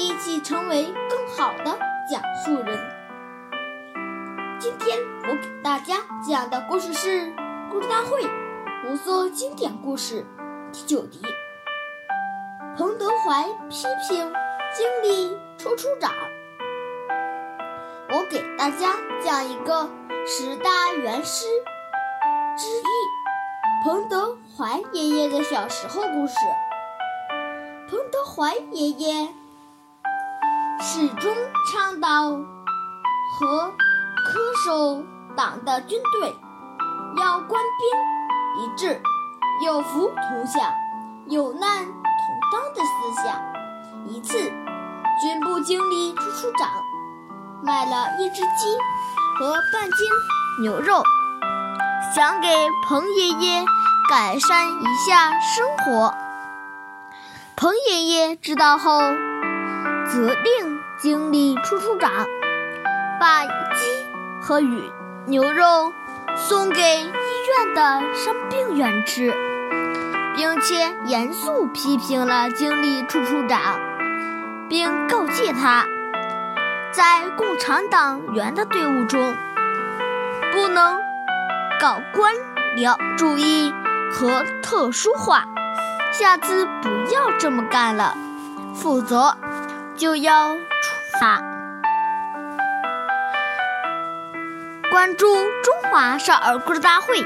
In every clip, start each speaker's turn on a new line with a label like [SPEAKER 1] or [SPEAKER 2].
[SPEAKER 1] 一起成为更好的讲述人。今天我给大家讲的故事是《故事大会》红色经典故事第九集。彭德怀批评经理处处长。我给大家讲一个十大元师之一彭德怀爷爷的小时候故事。彭德怀爷爷始终倡导和恪守党的军队要官兵一致，有福同享，有难同当的思想。一次，军部经理处处长买了一只鸡和半斤牛肉，想给彭爷爷改善一下生活。彭爷爷知道后，责令经理处处长把鸡和鱼牛肉送给医院的伤病员吃，并且严肃批评了经理处处长，并告诫他，在共产党员的队伍中，不能搞官僚主义和特殊化。下次不要这么干了，否则就要出发。关注中华少儿故事大会，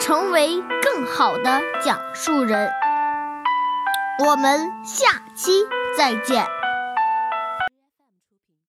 [SPEAKER 1] 成为更好的讲述人。我们下期再见。